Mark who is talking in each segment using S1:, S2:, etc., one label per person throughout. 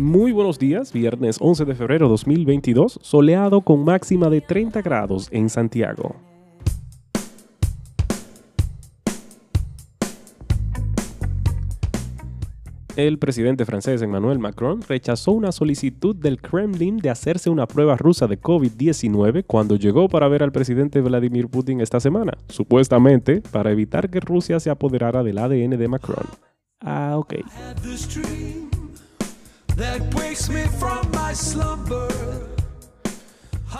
S1: Muy buenos días, viernes 11 de febrero 2022, soleado con máxima de 30 grados en Santiago. El presidente francés Emmanuel Macron rechazó una solicitud del Kremlin de hacerse una prueba rusa de COVID-19 cuando llegó para ver al presidente Vladimir Putin esta semana, supuestamente para evitar que Rusia se apoderara del ADN de Macron. Ah, ok.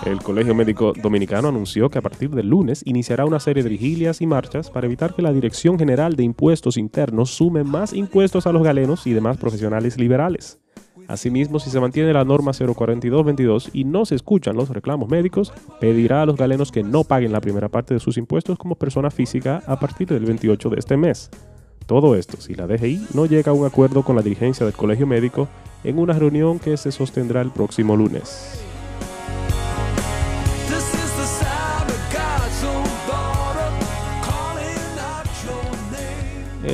S1: El Colegio Médico Dominicano anunció que a partir del lunes iniciará una serie de vigilias y marchas para evitar que la Dirección General de Impuestos Internos sume más impuestos a los galenos y demás profesionales liberales. Asimismo, si se mantiene la norma 04222 y no se escuchan los reclamos médicos, pedirá a los galenos que no paguen la primera parte de sus impuestos como persona física a partir del 28 de este mes. Todo esto si la DGI no llega a un acuerdo con la dirigencia del Colegio Médico en una reunión que se sostendrá el próximo lunes.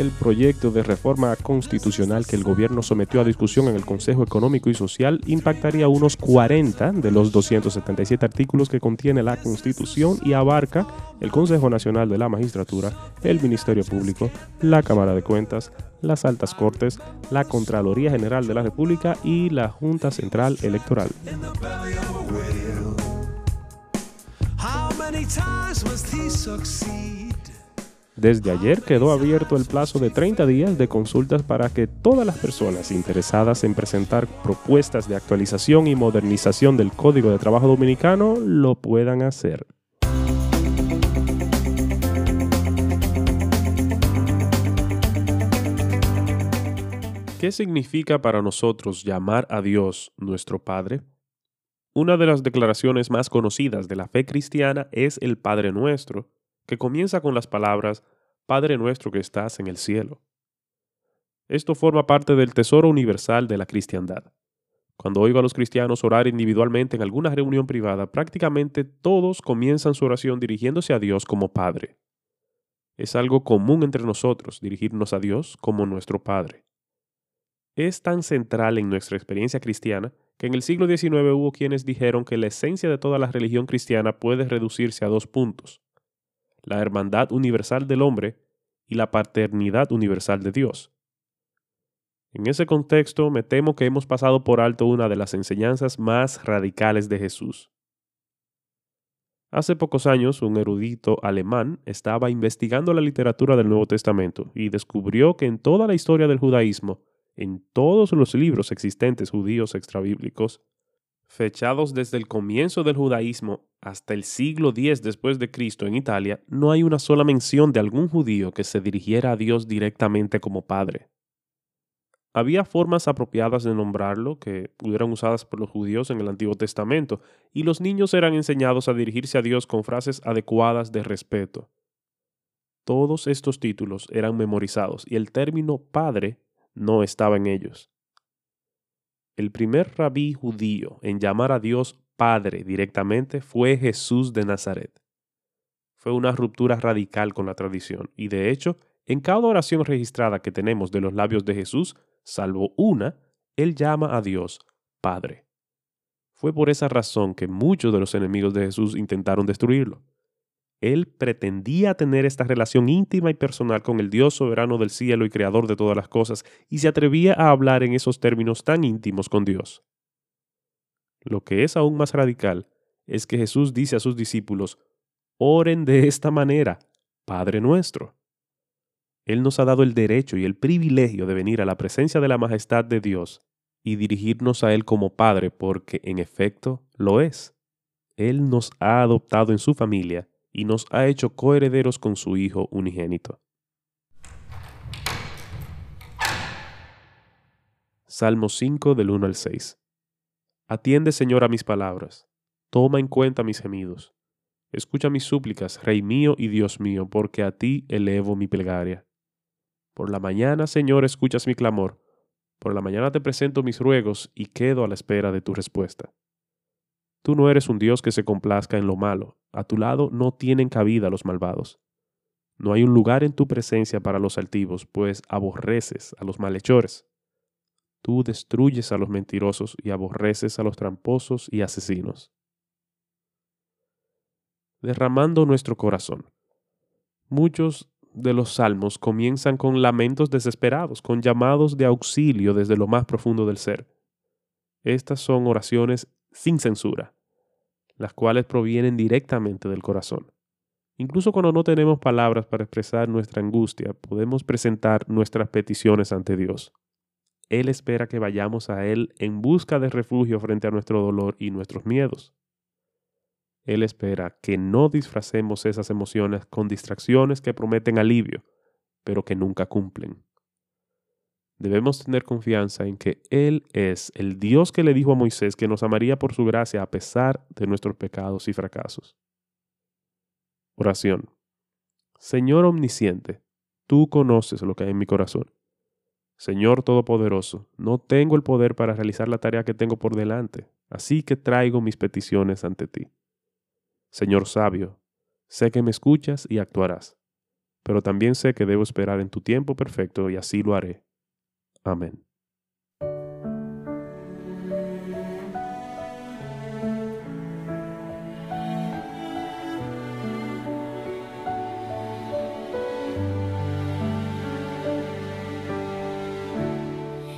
S1: el proyecto de reforma constitucional que el gobierno sometió a discusión en el Consejo Económico y Social impactaría unos 40 de los 277 artículos que contiene la Constitución y abarca el Consejo Nacional de la Magistratura, el Ministerio Público, la Cámara de Cuentas, las Altas Cortes, la Contraloría General de la República y la Junta Central Electoral. Desde ayer quedó abierto el plazo de 30 días de consultas para que todas las personas interesadas en presentar propuestas de actualización y modernización del Código de Trabajo Dominicano lo puedan hacer. ¿Qué significa para nosotros llamar a Dios nuestro Padre? Una de las declaraciones más conocidas de la fe cristiana es el Padre Nuestro, que comienza con las palabras Padre nuestro que estás en el cielo. Esto forma parte del tesoro universal de la cristiandad. Cuando oigo a los cristianos orar individualmente en alguna reunión privada, prácticamente todos comienzan su oración dirigiéndose a Dios como Padre. Es algo común entre nosotros dirigirnos a Dios como nuestro Padre. Es tan central en nuestra experiencia cristiana que en el siglo XIX hubo quienes dijeron que la esencia de toda la religión cristiana puede reducirse a dos puntos la hermandad universal del hombre y la paternidad universal de Dios. En ese contexto, me temo que hemos pasado por alto una de las enseñanzas más radicales de Jesús. Hace pocos años, un erudito alemán estaba investigando la literatura del Nuevo Testamento y descubrió que en toda la historia del judaísmo, en todos los libros existentes judíos extrabíblicos, fechados desde el comienzo del judaísmo hasta el siglo X después de Cristo en Italia, no hay una sola mención de algún judío que se dirigiera a Dios directamente como Padre. Había formas apropiadas de nombrarlo que pudieran usadas por los judíos en el Antiguo Testamento, y los niños eran enseñados a dirigirse a Dios con frases adecuadas de respeto. Todos estos títulos eran memorizados y el término Padre no estaba en ellos. El primer rabí judío en llamar a Dios Padre directamente fue Jesús de Nazaret. Fue una ruptura radical con la tradición y de hecho, en cada oración registrada que tenemos de los labios de Jesús, salvo una, Él llama a Dios Padre. Fue por esa razón que muchos de los enemigos de Jesús intentaron destruirlo. Él pretendía tener esta relación íntima y personal con el Dios soberano del cielo y creador de todas las cosas, y se atrevía a hablar en esos términos tan íntimos con Dios. Lo que es aún más radical es que Jesús dice a sus discípulos, oren de esta manera, Padre nuestro. Él nos ha dado el derecho y el privilegio de venir a la presencia de la majestad de Dios y dirigirnos a Él como Padre porque en efecto lo es. Él nos ha adoptado en su familia y nos ha hecho coherederos con su Hijo unigénito. Salmo 5 del 1 al 6. Atiende, Señor, a mis palabras. Toma en cuenta mis gemidos. Escucha mis súplicas, Rey mío y Dios mío, porque a ti elevo mi plegaria. Por la mañana, Señor, escuchas mi clamor. Por la mañana te presento mis ruegos y quedo a la espera de tu respuesta. Tú no eres un Dios que se complazca en lo malo. A tu lado no tienen cabida los malvados. No hay un lugar en tu presencia para los altivos, pues aborreces a los malhechores. Tú destruyes a los mentirosos y aborreces a los tramposos y asesinos. Derramando nuestro corazón. Muchos de los salmos comienzan con lamentos desesperados, con llamados de auxilio desde lo más profundo del ser. Estas son oraciones sin censura, las cuales provienen directamente del corazón. Incluso cuando no tenemos palabras para expresar nuestra angustia, podemos presentar nuestras peticiones ante Dios. Él espera que vayamos a Él en busca de refugio frente a nuestro dolor y nuestros miedos. Él espera que no disfracemos esas emociones con distracciones que prometen alivio, pero que nunca cumplen. Debemos tener confianza en que Él es el Dios que le dijo a Moisés que nos amaría por su gracia a pesar de nuestros pecados y fracasos. Oración. Señor omnisciente, tú conoces lo que hay en mi corazón. Señor Todopoderoso, no tengo el poder para realizar la tarea que tengo por delante, así que traigo mis peticiones ante ti. Señor sabio, sé que me escuchas y actuarás, pero también sé que debo esperar en tu tiempo perfecto y así lo haré. Amén.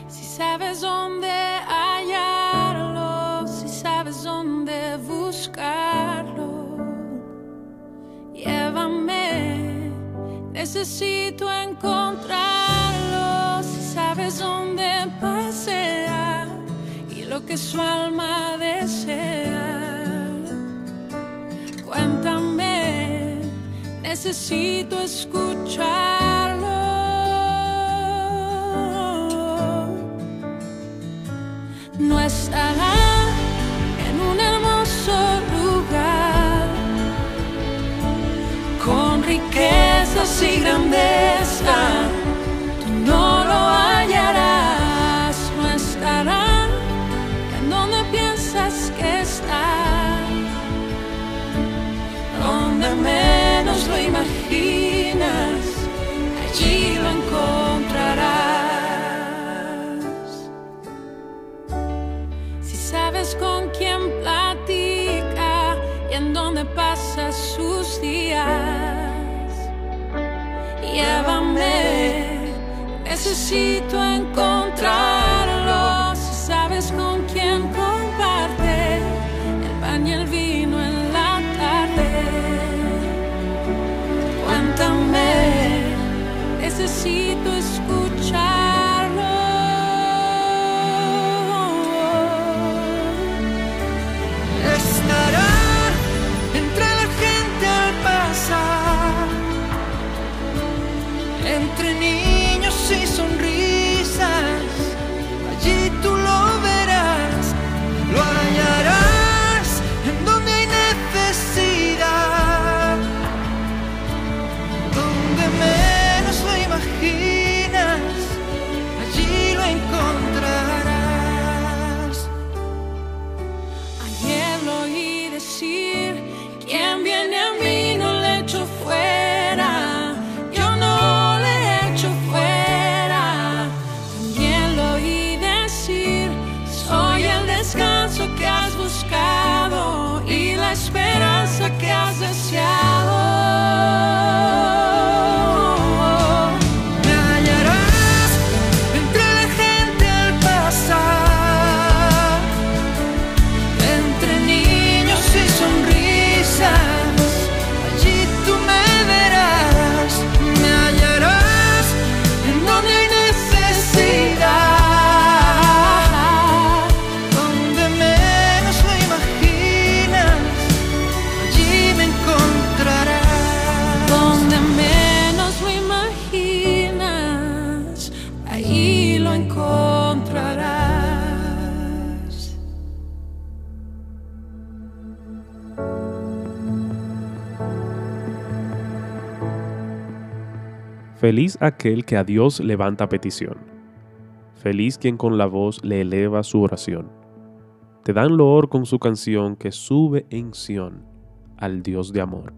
S2: Si sabes dónde hallarlo, si sabes dónde buscarlo, llévame, necesito encontrarlo. Sabes dónde pasea y lo que su alma desea, cuéntame, necesito escucharlo. no estará en un hermoso lugar con riquezas y grandeza. Con quién platica y en dónde pasa sus días, llévame, necesito encontrarlo. casa se abre.
S1: Feliz aquel que a Dios levanta petición. Feliz quien con la voz le eleva su oración. Te dan loor con su canción que sube en Sión al Dios de amor.